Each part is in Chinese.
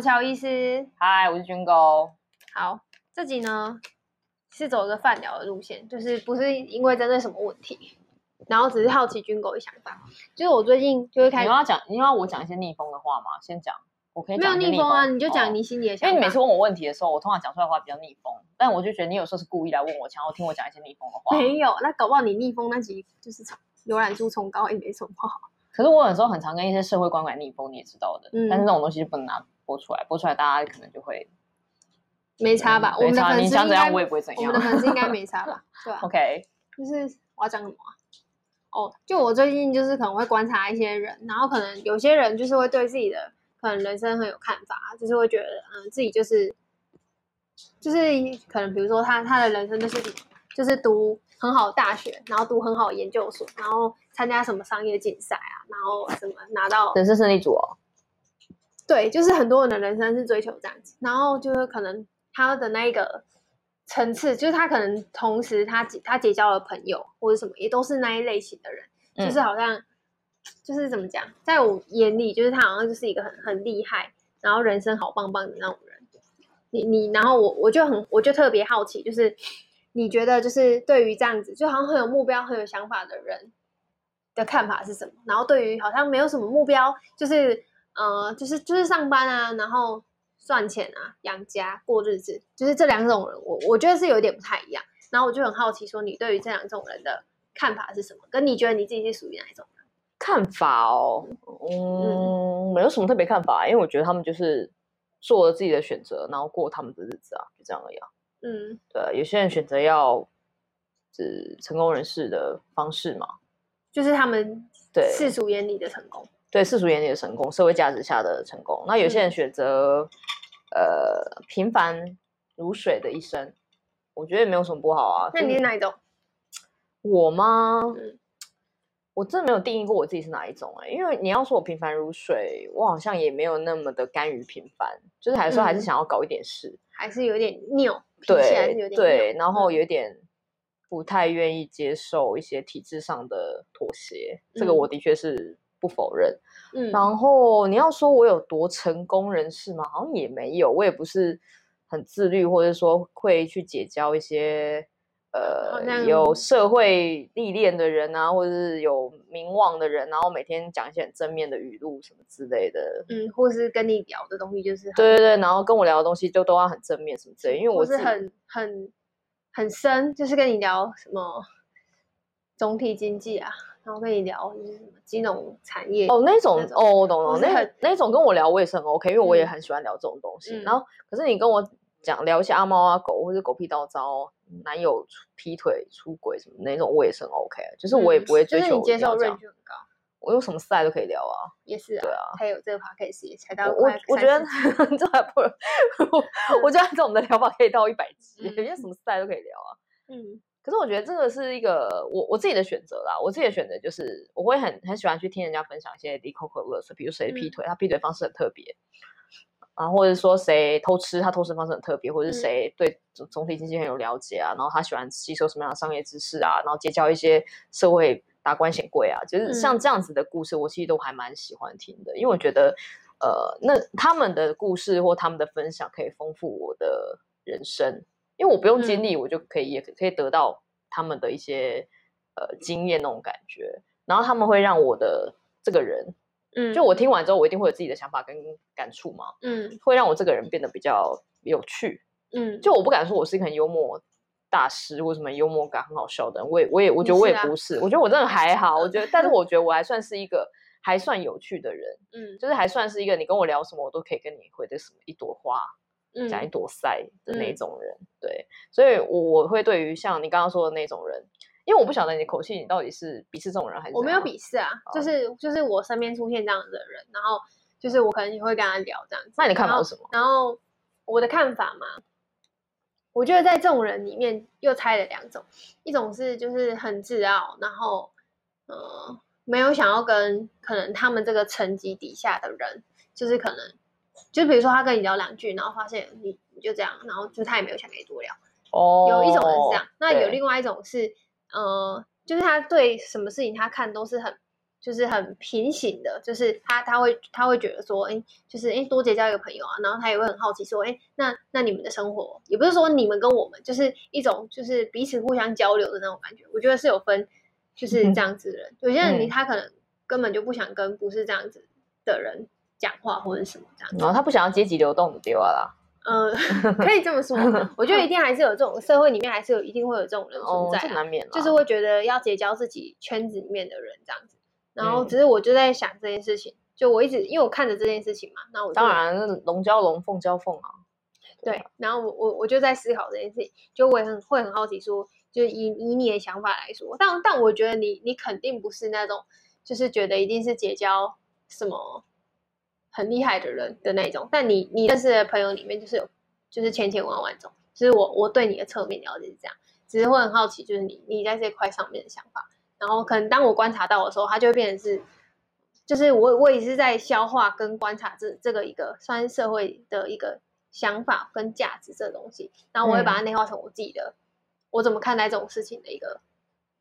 乔医师。嗨，我是军哥。好，这集呢是走一个饭聊的路线，就是不是因为针对什么问题，然后只是好奇军狗的想法。就是我最近就会开始，你要讲，你要我讲一些逆风的话吗？先讲，我可以讲。没有逆风啊，你就讲你心里的想法。因为你每次问我问题的时候，我通常讲出来的话比较逆风，但我就觉得你有时候是故意来问我，想要听我讲一些逆风的话。没有，那搞不好你逆风那集就是从浏览数冲高也没什么不好。可是我有时候很常跟一些社会观感逆风，你也知道的。嗯，但是那种东西就不能拿播出来，播出来大家可能就会没差吧？嗯、我们的粉丝你想怎样我也不会怎样。我们的粉丝应该没 差吧？对吧？OK，就是我要讲什么、啊？哦，就我最近就是可能会观察一些人，然后可能有些人就是会对自己的可能人生很有看法，就是会觉得嗯自己就是就是可能比如说他他的人生就是就是读。很好的大学，然后读很好的研究所，然后参加什么商业竞赛啊，然后什么拿到人生胜利组哦。对，就是很多人的人生是追求这样子，然后就是可能他的那一个层次，就是他可能同时他他结交的朋友或者什么也都是那一类型的人，嗯、就是好像就是怎么讲，在我眼里，就是他好像就是一个很很厉害，然后人生好棒棒的那种人。你你，然后我我就很我就特别好奇，就是。你觉得就是对于这样子，就好像很有目标、很有想法的人的看法是什么？然后对于好像没有什么目标，就是呃，就是就是上班啊，然后赚钱啊，养家过日子，就是这两种人，我我觉得是有点不太一样。然后我就很好奇，说你对于这两种人的看法是什么？跟你觉得你自己是属于哪一种人？看法哦，嗯，没有什么特别看法，因为我觉得他们就是做了自己的选择，然后过他们的日子啊，就这样而已啊。嗯，对，有些人选择要是成功人士的方式嘛，就是他们对世俗眼里的成功，对世俗眼里的成功，社会价值下的成功。那有些人选择、嗯、呃平凡如水的一生，我觉得也没有什么不好啊。那你是哪一种？我吗？嗯，我真的没有定义过我自己是哪一种哎、欸，因为你要说我平凡如水，我好像也没有那么的甘于平凡，就是还是说还是想要搞一点事。嗯还是有点拗，对对，然后有点不太愿意接受一些体制上的妥协，嗯、这个我的确是不否认。嗯，然后你要说我有多成功人士吗？好像也没有，我也不是很自律，或者说会去结交一些。呃，有社会历练的人啊，或者是有名望的人，然后每天讲一些很正面的语录什么之类的，嗯，或是跟你聊的东西就是对对对，然后跟我聊的东西就都要很正面什么之类，因为我是很很很深，就是跟你聊什么总体经济啊，然后跟你聊就是什么金融产业哦那种哦，我懂了，那那种跟我聊我也是很 OK，因为我也很喜欢聊这种东西，嗯、然后可是你跟我。讲聊一些阿猫啊狗或者狗屁倒糟，男友劈腿出轨什么那种，我也是很 OK，就是我也不会追求、嗯。就是你接受很高，我用什么 style 都可以聊啊。也是啊，对啊，还有这个 podcast 才到我我觉得 这还不，我我觉得这种的聊法可以到一百集，因为什么 style 都可以聊啊。嗯，可是我觉得这个是一个我我自己的选择啦，我自己的选择就是我会很很喜欢去听人家分享一些离口可乐色，比如谁劈腿，嗯、他劈腿方式很特别。啊，或者说谁偷吃，他偷吃方式很特别，或者是谁对总总体经济很有了解啊，然后他喜欢吸收什么样的商业知识啊，然后结交一些社会达官显贵啊，就是像这样子的故事，我其实都还蛮喜欢听的，因为我觉得，呃，那他们的故事或他们的分享可以丰富我的人生，因为我不用经历，我就可以也可以得到他们的一些呃经验那种感觉，然后他们会让我的这个人。嗯，就我听完之后，我一定会有自己的想法跟感触嘛。嗯，会让我这个人变得比较有趣。嗯，就我不敢说我是一个很幽默大师或什么幽默感很好笑的人，我也我也我觉得我也不是，是啊、我觉得我真的还好。我觉得，但是我觉得我还算是一个还算有趣的人。嗯，就是还算是一个你跟我聊什么，我都可以跟你回的什么一朵花，嗯，讲一朵赛的那种人。嗯、对，所以我我会对于像你刚刚说的那种人。因为我不晓得你的口气，你到底是鄙视这种人还是？我没有鄙视啊，就是就是我身边出现这样的人，然后就是我可能也会跟他聊这样子。那你的看法是什么？然后，然后我的看法嘛，我觉得在这种人里面又拆了两种，一种是就是很自傲，然后呃没有想要跟可能他们这个层级底下的人，就是可能就比如说他跟你聊两句，然后发现你你就这样，然后就他也没有想跟你多聊。哦，有一种人是这样，那有另外一种是。呃，就是他对什么事情他看都是很就是很平行的，就是他他会他会觉得说，哎，就是哎多结交一个朋友啊，然后他也会很好奇说，哎，那那你们的生活也不是说你们跟我们，就是一种就是彼此互相交流的那种感觉。我觉得是有分，就是这样子的人，有些人你他可能根本就不想跟不是这样子的人讲话或者什么这样子，然后他不想要阶级流动的丢啦。嗯，可以这么说。我觉得一定还是有这种社会里面还是有一定会有这种人存在，啊，哦，难免就是会觉得要结交自己圈子里面的人这样子。然后只是我就在想这件事情，嗯、就我一直因为我看着这件事情嘛，那我当然龙交龙，凤交凤啊。对，然后我我我就在思考这件事情，就我也很会很好奇说，就以以你的想法来说，但但我觉得你你肯定不是那种就是觉得一定是结交什么很厉害的人的那种，但你你认识的朋友里面就是有就是千千万万种，就是我我对你的侧面了解是这样，只是会很好奇，就是你你在这块上面的想法。然后可能当我观察到的时候，它就会变成是，就是我我也是在消化跟观察这这个一个算是社会的一个想法跟价值这东西，然后我会把它内化成我自己的，嗯、我怎么看待这种事情的一个。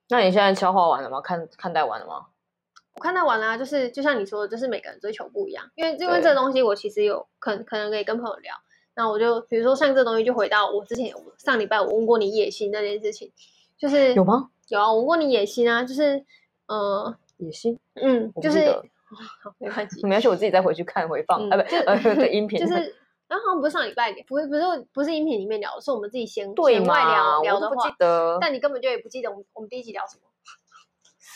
那你现在消化完了吗？看看待完了吗？我看到完了，就是就像你说的，就是每个人追求不一样，因为因为这个东西我其实有可可能可以跟朋友聊，那我就比如说像这东西就回到我之前上礼拜我问过你野心那件事情，就是有吗？有啊，我问过你野心啊，就是，呃，野心，嗯，就是，好，没关系，没关系，我自己再回去看回放，啊，不，呃，音频，就是，然后好像不是上礼拜，不是，不是，不是音频里面聊，是我们自己先对外聊聊的话，我不记得，但你根本就也不记得我们我们第一集聊什么，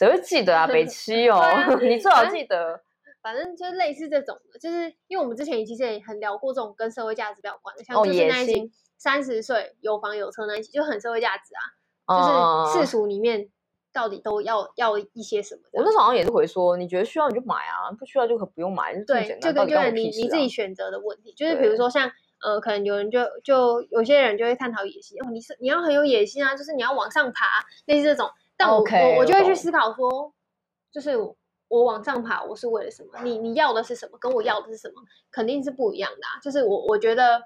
谁会记得啊？北七哦，你最好记得，反正就是类似这种的，就是因为我们之前其实也很聊过这种跟社会价值比较有关的，像就是那一集三十岁有房有车那一集，就很社会价值啊。就是世俗里面到底都要要一些什么？我那时候好像也是回说，你觉得需要你就买啊，不需要就可不用买。对，就跟就是你你自己选择的问题。就是比如说像呃，可能有人就就有些人就会探讨野心哦，你是你要很有野心啊，就是你要往上爬，类似这种。但我我我就会去思考说，就是我往上爬，我是为了什么？你你要的是什么？跟我要的是什么？肯定是不一样的啊。就是我我觉得。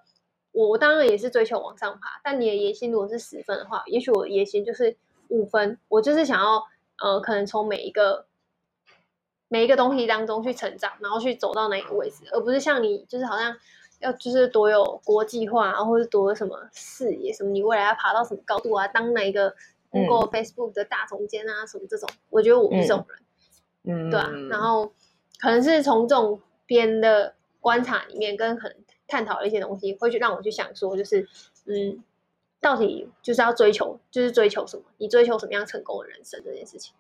我我当然也是追求往上爬，但你的野心如果是十分的话，也许我的野心就是五分。我就是想要，呃，可能从每一个每一个东西当中去成长，然后去走到哪一个位置，而不是像你，就是好像要就是多有国际化，然后或者多什么视野，什么你未来要爬到什么高度啊，当哪一个 Google、嗯、Facebook 的大总监啊，什么这种，我觉得我不是这种人，嗯，对啊。然后可能是从这种别人的观察里面，跟可能。探讨的一些东西，会去让我去想说，就是，嗯，到底就是要追求，就是追求什么？你追求什么样成功的人生这件事情？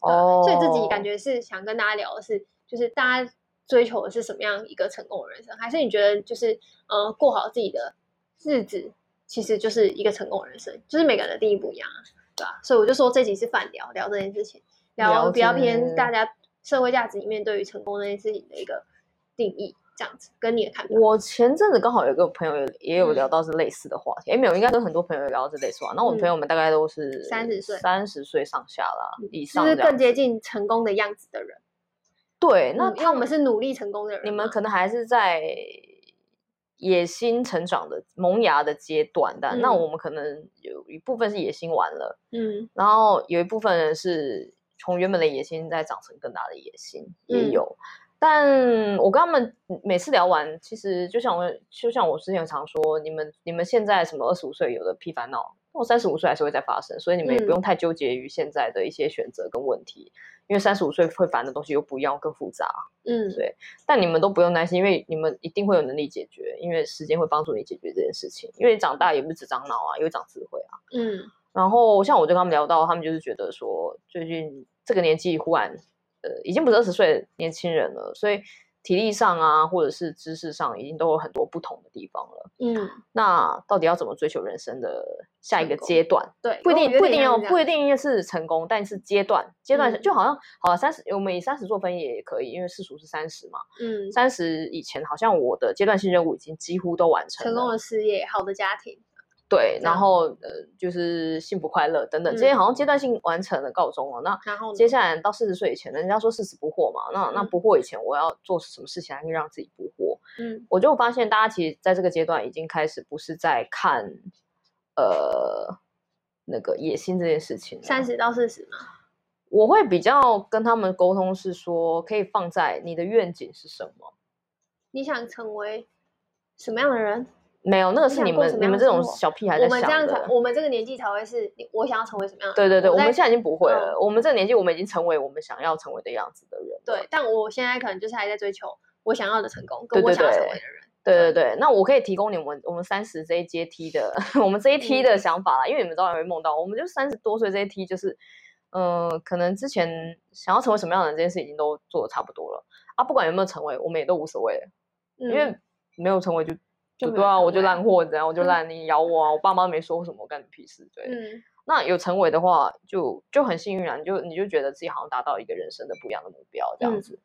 哦，所以自己感觉是想跟大家聊的是，就是大家追求的是什么样一个成功的人生？还是你觉得就是，呃，过好自己的日子，其实就是一个成功的人生？就是每个人的定义不一样啊，对吧？所以我就说这集是饭聊聊这件事情，聊比较偏大家社会价值里面对于成功这件事情的一个定义。这样子跟你的看法，我前阵子刚好有个朋友也有聊到是类似的话题，哎、嗯，没有，应该跟很多朋友聊到这类似话。那、嗯、我们朋友们大概都是三十岁，三十岁上下啦，嗯、以上，就是更接近成功的样子的人。对，那、嗯、因为我们是努力成功的人，你们可能还是在野心成长的萌芽的阶段，但、嗯、那我们可能有一部分是野心完了，嗯，然后有一部分人是从原本的野心再长成更大的野心，也有。嗯但我跟他们每次聊完，其实就像我就像我之前常说，你们你们现在什么二十五岁有的屁烦恼，我三十五岁还是会再发生，所以你们也不用太纠结于现在的一些选择跟问题，嗯、因为三十五岁会烦的东西又不一样，更复杂。嗯，对。但你们都不用担心，因为你们一定会有能力解决，因为时间会帮助你解决这件事情。因为你长大也不是只长脑啊，也会长智慧啊。嗯。然后像我就跟他们聊到，他们就是觉得说，最近这个年纪忽然。呃，已经不是二十岁的年轻人了，所以体力上啊，或者是知识上，已经都有很多不同的地方了。嗯，那到底要怎么追求人生的下一个阶段？对，不一定，不一定要，不一定是成功，但是阶段，阶段就好像，好了，三十，我们以三十做分也可以，因为世俗是三十嘛。嗯，三十以前，好像我的阶段性任务已经几乎都完成了，成功的事业，好的家庭。对，然后呃，就是幸福快乐等等，这些好像阶段性完成了告终了。那然后接下来到四十岁以前，人家说四十不惑嘛，那那不惑以前，我要做什么事情来让自己不惑？嗯，我就发现大家其实在这个阶段已经开始不是在看呃那个野心这件事情。三十到四十嘛，我会比较跟他们沟通是说，可以放在你的愿景是什么？你想成为什么样的人？没有，那个是你们你们这种小屁孩在想的。我们这样才，我们这个年纪才会是，我想要成为什么样的？对对对，我们现在已经不会了。我们这个年纪，我们已经成为我们想要成为的样子的人。对，但我现在可能就是还在追求我想要的成功，跟我想要成为的人。对对对，那我可以提供你们我们三十这一阶梯的，我们这一梯的想法啦，因为你们早晚会梦到，我们就三十多岁这一梯，就是嗯，可能之前想要成为什么样的人，这件事已经都做的差不多了啊，不管有没有成为，我们也都无所谓，因为没有成为就。就对啊，我就烂货，这样我就烂，你咬我啊！我爸妈没说什么，我干你屁事。对，嗯、那有成为的话，就就很幸运啊！你就你就觉得自己好像达到一个人生的不一样的目标这样子。嗯、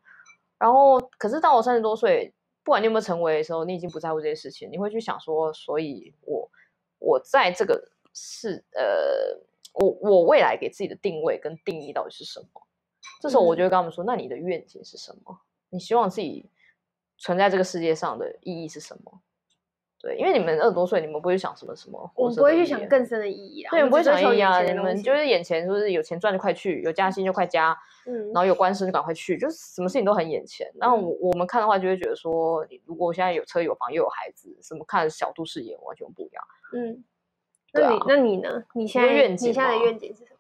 然后，可是当我三十多岁，不管你有没有成为的时候，你已经不在乎这些事情，你会去想说，所以我我在这个是呃，我我未来给自己的定位跟定义到底是什么？这时候我就会跟他们说，嗯、那你的愿景是什么？你希望自己存在这个世界上的意义是什么？对，因为你们二十多岁，你们不会想什么什么，我不会去想更深的意义啊。对，不会想意义啊。你们就是眼前，就是有钱赚就快去，有加薪就快加，嗯，然后有官司就赶快去，就是什么事情都很眼前。然后我我们看的话，就会觉得说，你如果我现在有车有房又有孩子，什么看小度视野完全不一样。嗯，那你那你呢？你现在愿景，你现在的愿景是什么？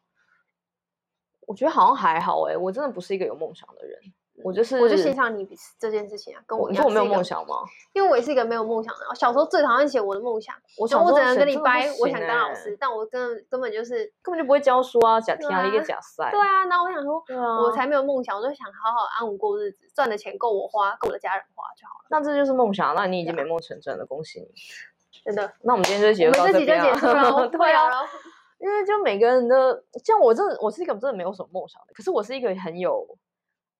我觉得好像还好哎，我真的不是一个有梦想的人。我就是，我就欣赏你这件事情啊，跟我一样。你说我没有梦想吗？因为我也是一个没有梦想的。我小时候最讨厌写我的梦想，我想我只能跟你掰，我想当老师，但我根根本就是根本就不会教书啊，假听啊，一个假赛。对啊，那我想说，我才没有梦想，我就想好好安稳过日子，赚的钱够我花，够我的家人花就好了。那这就是梦想，那你已经美梦成真了，恭喜你！真的。那我们今天就结束到这边。对啊，因为就每个人的，像我这，我是一个真的没有什么梦想的，可是我是一个很有。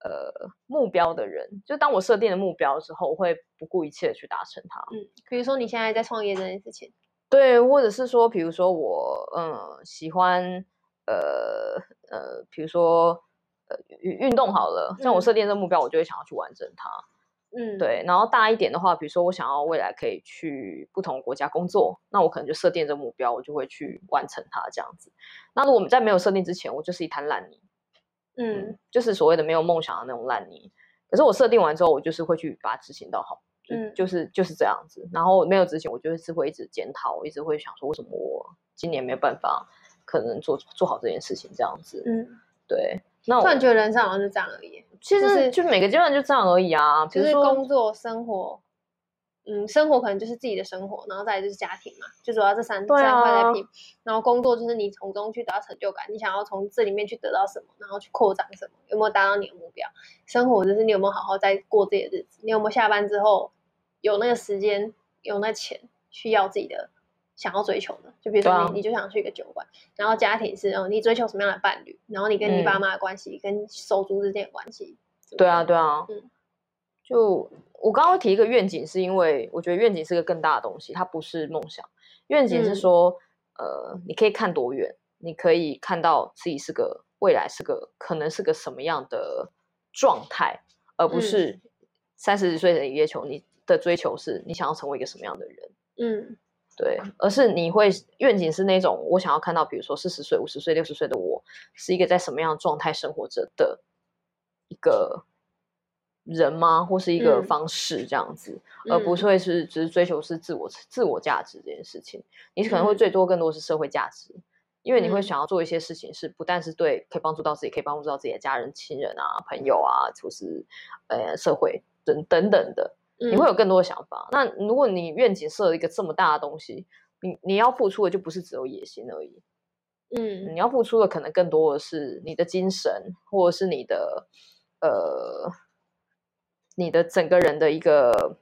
呃，目标的人，就当我设定了目标之后，我会不顾一切的去达成它。嗯，比如说你现在在创业这件事情，对，或者是说，比如说我，嗯，喜欢，呃呃，比如说，呃，运动好了，像我设定这个目标，我就会想要去完成它。嗯，对。然后大一点的话，比如说我想要未来可以去不同国家工作，那我可能就设定这个目标，我就会去完成它这样子。那如果我们在没有设定之前，我就是一滩烂泥。嗯，就是所谓的没有梦想的那种烂泥。可是我设定完之后，我就是会去把它执行到好，嗯，就是就是这样子。然后没有执行，我就是会一直检讨，我一直会想说，为什么我今年没有办法可能做做好这件事情这样子。嗯，对。那我突然觉得人生好像就这样而已。其实就是就每个阶段就这样而已啊，就是工作生活。嗯，生活可能就是自己的生活，然后再来就是家庭嘛，就主要这三、啊、三块在拼。然后工作就是你从中去得到成就感，你想要从这里面去得到什么，然后去扩展什么，有没有达到你的目标？生活就是你有没有好好在过自己的日子？你有没有下班之后有那个时间，有那钱去要自己的想要追求的？就比如说你，啊、你就想去一个酒馆。然后家庭是，嗯，你追求什么样的伴侣？然后你跟你爸妈的关系，嗯、跟手足之间的关系。对啊，对啊，嗯，就。我刚刚提一个愿景，是因为我觉得愿景是个更大的东西，它不是梦想。愿景是说，嗯、呃，你可以看多远，你可以看到自己是个未来是个可能是个什么样的状态，而不是三十岁的追求。你的追求是你想要成为一个什么样的人？嗯，对，而是你会愿景是那种我想要看到，比如说四十岁、五十岁、六十岁的我是一个在什么样的状态生活着的一个。人吗？或是一个方式这样子，嗯、而不是会是只是追求是自我自我价值这件事情。你可能会最多更多是社会价值，嗯、因为你会想要做一些事情，是不但是对可以帮助到自己，可以帮助到自己的家人、亲人啊、朋友啊，就是呃社会等等等的。你会有更多的想法。嗯、那如果你愿景设了一个这么大的东西，你你要付出的就不是只有野心而已。嗯，你要付出的可能更多的是你的精神，或者是你的呃。你的整个人的一个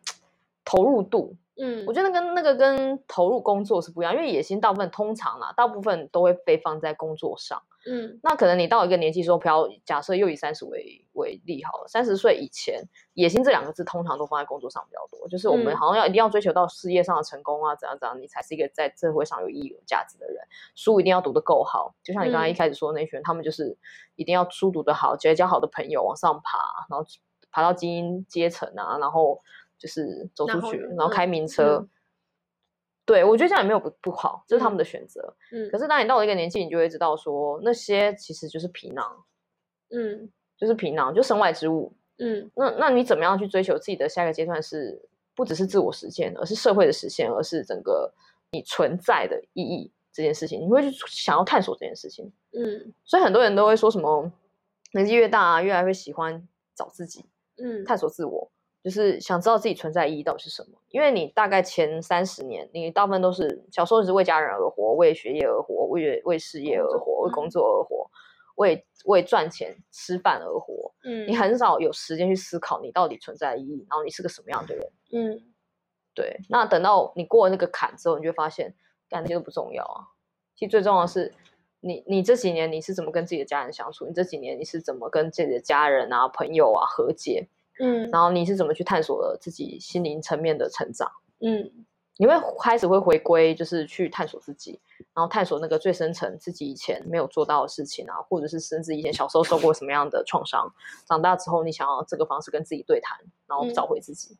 投入度，嗯，我觉得跟那个跟投入工作是不一样，因为野心大部分通常啊，大部分都会被放在工作上，嗯，那可能你到一个年纪说，不要假设又以三十为为例好了，三十岁以前，野心这两个字通常都放在工作上比较多，就是我们好像要一定要追求到事业上的成功啊，怎样怎样，你才是一个在社会上有意义、有价值的人。书一定要读得够好，就像你刚才一开始说的那群人，他们就是一定要书读得好，结交好的朋友，往上爬，然后。爬到精英阶层啊，然后就是走出去，然后，开名车。嗯、对，我觉得这样也没有不不好，这是他们的选择。嗯，可是当你到了一个年纪，你就会知道说，那些其实就是皮囊。嗯，就是皮囊，就身外之物。嗯，那那你怎么样去追求自己的下一个阶段是？是不只是自我实现，而是社会的实现，而是整个你存在的意义这件事情，你会去想要探索这件事情。嗯，所以很多人都会说什么年纪越大啊，越来越喜欢找自己，嗯，探索自我。就是想知道自己存在意义到底是什么，因为你大概前三十年，你大部分都是小时候是为家人而活，为学业而活，为为事业而活，为工作而活，为为赚钱吃饭而活。嗯，你很少有时间去思考你到底存在意义，然后你是个什么样的人。嗯，对。那等到你过了那个坎之后，你就发现，干那些都不重要啊。其实最重要的是你，你这几年你是怎么跟自己的家人相处？你这几年你是怎么跟自己的家人啊、朋友啊和解？嗯，然后你是怎么去探索了自己心灵层面的成长？嗯，你会开始会回归，就是去探索自己，然后探索那个最深层自己以前没有做到的事情啊，或者是甚至以前小时候受过什么样的创伤，长大之后你想要这个方式跟自己对谈，然后找回自己。嗯、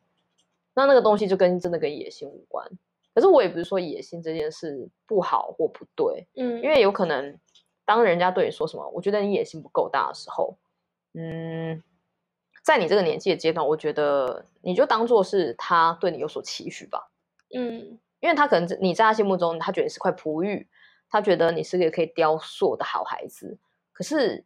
那那个东西就跟真的跟野心无关。可是我也不是说野心这件事不好或不对，嗯，因为有可能当人家对你说什么，我觉得你野心不够大的时候，嗯。在你这个年纪的阶段，我觉得你就当做是他对你有所期许吧。嗯，因为他可能你在他心目中，他觉得你是块璞玉，他觉得你是个可以雕塑的好孩子。可是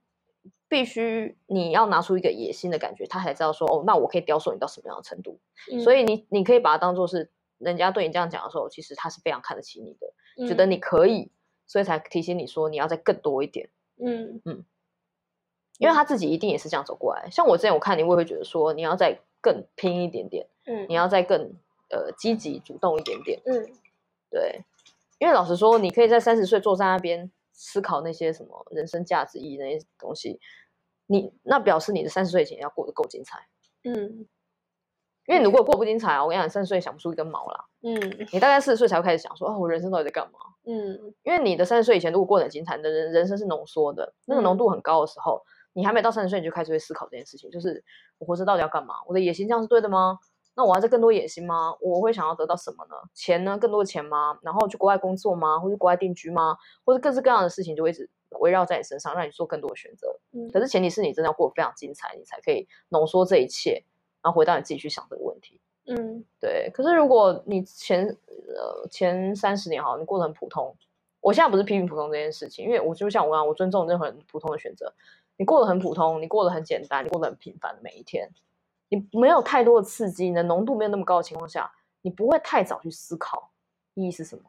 必须你要拿出一个野心的感觉，他才知道说哦，那我可以雕塑你到什么样的程度。嗯，所以你你可以把它当做是人家对你这样讲的时候，其实他是非常看得起你的，嗯，觉得你可以，所以才提醒你说你要再更多一点。嗯嗯。因为他自己一定也是这样走过来，像我之前我看你，我也会觉得说你要再更拼一点点，嗯，你要再更呃积极主动一点点，嗯，对，因为老实说，你可以在三十岁坐在那边思考那些什么人生价值意义那些东西，你那表示你的三十岁以前要过得够精彩，嗯，因为你如果过不精彩啊，我跟你讲，三十岁想不出一根毛啦，嗯，你大概四十岁才会开始想说，哦，我人生到底在干嘛？嗯，因为你的三十岁以前如果过得很精彩，你的人人生是浓缩的，那个浓度很高的时候。嗯你还没到三十岁，你就开始会思考这件事情，就是我活着到底要干嘛？我的野心这样是对的吗？那我要再更多野心吗？我会想要得到什么呢？钱呢？更多的钱吗？然后去国外工作吗？或者国外定居吗？或者各式各样的事情就会一直围绕在你身上，让你做更多的选择。嗯，可是前提是你真的要过得非常精彩，你才可以浓缩这一切，然后回到你自己去想这个问题。嗯，对。可是如果你前呃前三十年哈，你过得很普通，我现在不是批评普通这件事情，因为我就像我讲，我尊重任何人普通的选择。你过得很普通，你过得很简单，你过得很平凡的每一天，你没有太多的刺激，你的浓度没有那么高的情况下，你不会太早去思考意义是什么。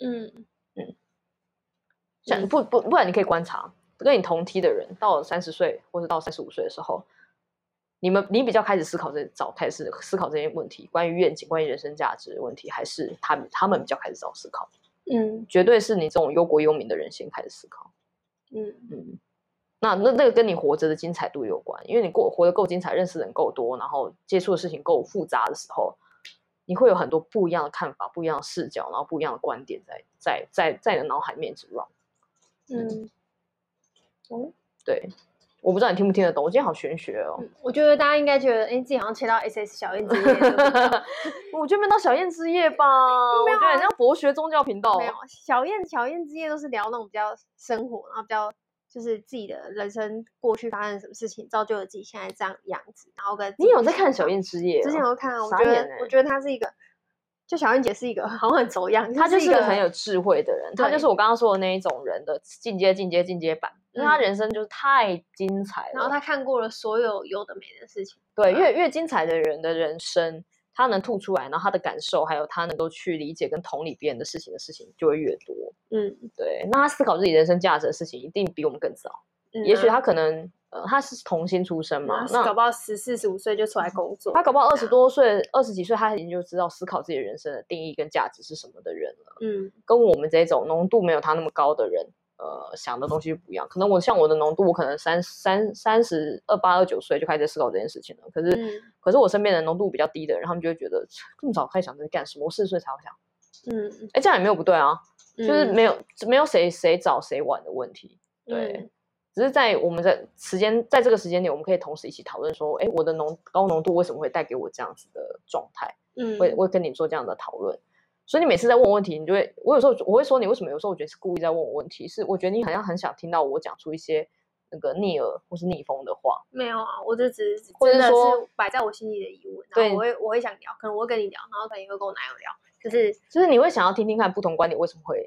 嗯嗯，像不不不然你可以观察跟你同梯的人，到了三十岁或者到三十五岁的时候，你们你比较开始思考这早开始思考这些问题，关于愿景、关于人生价值的问题，还是他们他们比较开始早思考？嗯，绝对是你这种忧国忧民的人先开始思考。嗯嗯。那那那个跟你活着的精彩度有关，因为你过活得够精彩，认识的人够多，然后接触的事情够复杂的时候，你会有很多不一样的看法、不一样的视角，然后不一样的观点在在在在你的脑海面前 run。嗯，哦，对，我不知道你听不听得懂，我今天好玄学哦。嗯、我觉得大家应该觉得，哎，自己好像切到 S S 小燕之夜。我觉得没到小燕之夜吧，我觉得很像博学宗教频道。没有，小燕小燕之夜都是聊那种比较生活，然后比较。就是自己的人生过去发生什么事情，造就了自己现在这样的样子。然后跟你有在看《小燕之夜》？之前有看啊，我觉得、欸、我觉得它是一个，就小燕姐是一个 好像很走样，她就是一个很有智慧的人，她就是我刚刚说的那一种人的进阶、进阶、进阶版，因为他人生就是太精彩了。然后她看过了所有有的没的事情，对，越越精彩的人的人生。他能吐出来，然后他的感受，还有他能够去理解跟同理别人的事情的事情就会越多。嗯，对。那他思考自己人生价值的事情，一定比我们更早。嗯啊、也许他可能，呃，他是童星出身嘛，那搞不好十四十五岁就出来工作。他搞不好二十多岁、二十几岁，他已经就知道思考自己人生的定义跟价值是什么的人了。嗯，跟我们这种浓度没有他那么高的人。呃，想的东西不一样，可能我像我的浓度，我可能三三三十二八二九岁就开始思考这件事情了。可是，嗯、可是我身边的浓度比较低的人，他们就会觉得这么早开始想这是干什么？我四十岁才会想。嗯，哎，这样也没有不对啊，嗯、就是没有没有谁谁早谁晚的问题。对，嗯、只是在我们在时间在这个时间点，我们可以同时一起讨论说，哎，我的浓高浓度为什么会带给我这样子的状态？嗯，会会跟你做这样的讨论。所以你每次在问问题，你就会，我有时候我会说你为什么有时候我觉得是故意在问我问题，是我觉得你好像很想听到我讲出一些那个逆耳或是逆风的话？没有啊，我就只是或者说摆在我心里的疑问，然后我会我会想聊，可能我会跟你聊，然后可能也会跟我男友聊，就是就是你会想要听听看不同观点为什么会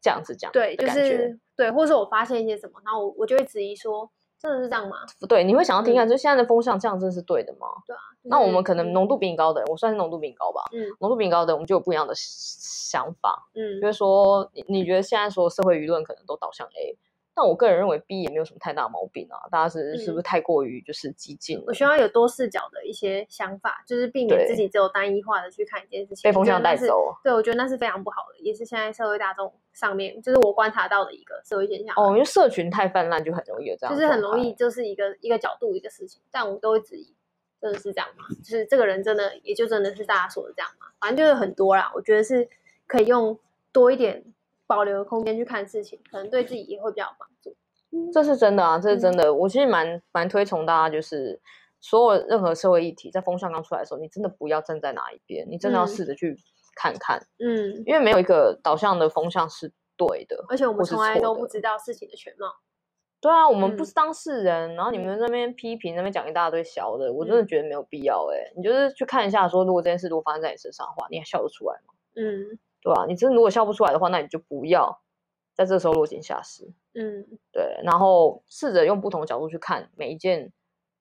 这样子讲？对，就是对，或者是我发现一些什么，然后我我就会质疑说。真的是这样吗？不对，你会想要听看，就现在的风向这样，真的是对的吗？对啊。那我们可能浓度比你高的人，我算是浓度比你高吧。嗯。浓度比你高的，我们就有不一样的想法。嗯。就是说，你你觉得现在所有社会舆论可能都导向 A。但我个人认为 B 也没有什么太大毛病啊，大家是是不是太过于就是激进？我需要有多视角的一些想法，就是避免自己只有单一化的去看一件事情，被风向带走。对，我觉得那是非常不好的，也是现在社会大众上面，就是我观察到的一个社会现象。哦，因为社群太泛滥，就很容易有这样，就是很容易就是一个一个角度一个事情，但我们都会质疑，真的是这样吗？就是这个人真的也就真的是大家说的这样吗？反正就是很多啦，我觉得是可以用多一点保留空间去看事情，可能对自己也会比较有帮助。这是真的啊，这是真的。嗯、我其实蛮蛮推崇大家，就是所有任何社会议题，在风向刚出来的时候，你真的不要站在哪一边，你真的要试着去看看。嗯，因为没有一个导向的风向是对的，而且我们从来都不知道事情的全貌。对啊，我们不是当事人，嗯、然后你们那边批评，那边讲一大堆小的，我真的觉得没有必要、欸。哎、嗯，你就是去看一下，说如果这件事如果发生在你身上的话，你还笑得出来吗？嗯，对吧、啊？你真的如果笑不出来的话，那你就不要在这时候落井下石。嗯，对，然后试着用不同的角度去看每一件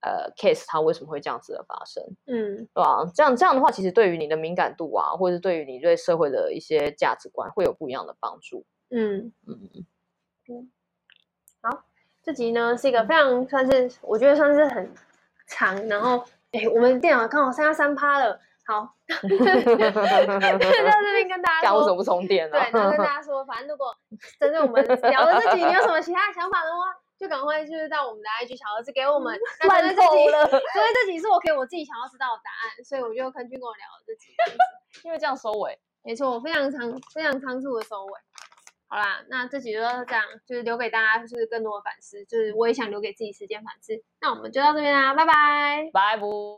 呃 case，它为什么会这样子的发生，嗯，对吧？这样这样的话，其实对于你的敏感度啊，或者是对于你对社会的一些价值观，会有不一样的帮助。嗯嗯嗯。好，这集呢是一个非常算是，我觉得算是很长，然后哎，我们电脑刚好剩下三趴了。好，在这边跟大家说，为什么不充电呢？对，然后跟大家说，反正如果针对我们聊的这集，你有什么其他想法的话，就赶快就是到我们的 IG 小盒子给我们。烂透了，所以这集是我给我自己想要知道的答案，所以我就跟君跟我聊了这集，因为这样收尾，没错，我非常仓非常仓促的收尾。好啦，那这集就是这样，就是留给大家就是更多的反思，就是我也想留给自己时间反思。那我们就到这边啦，拜拜，拜不。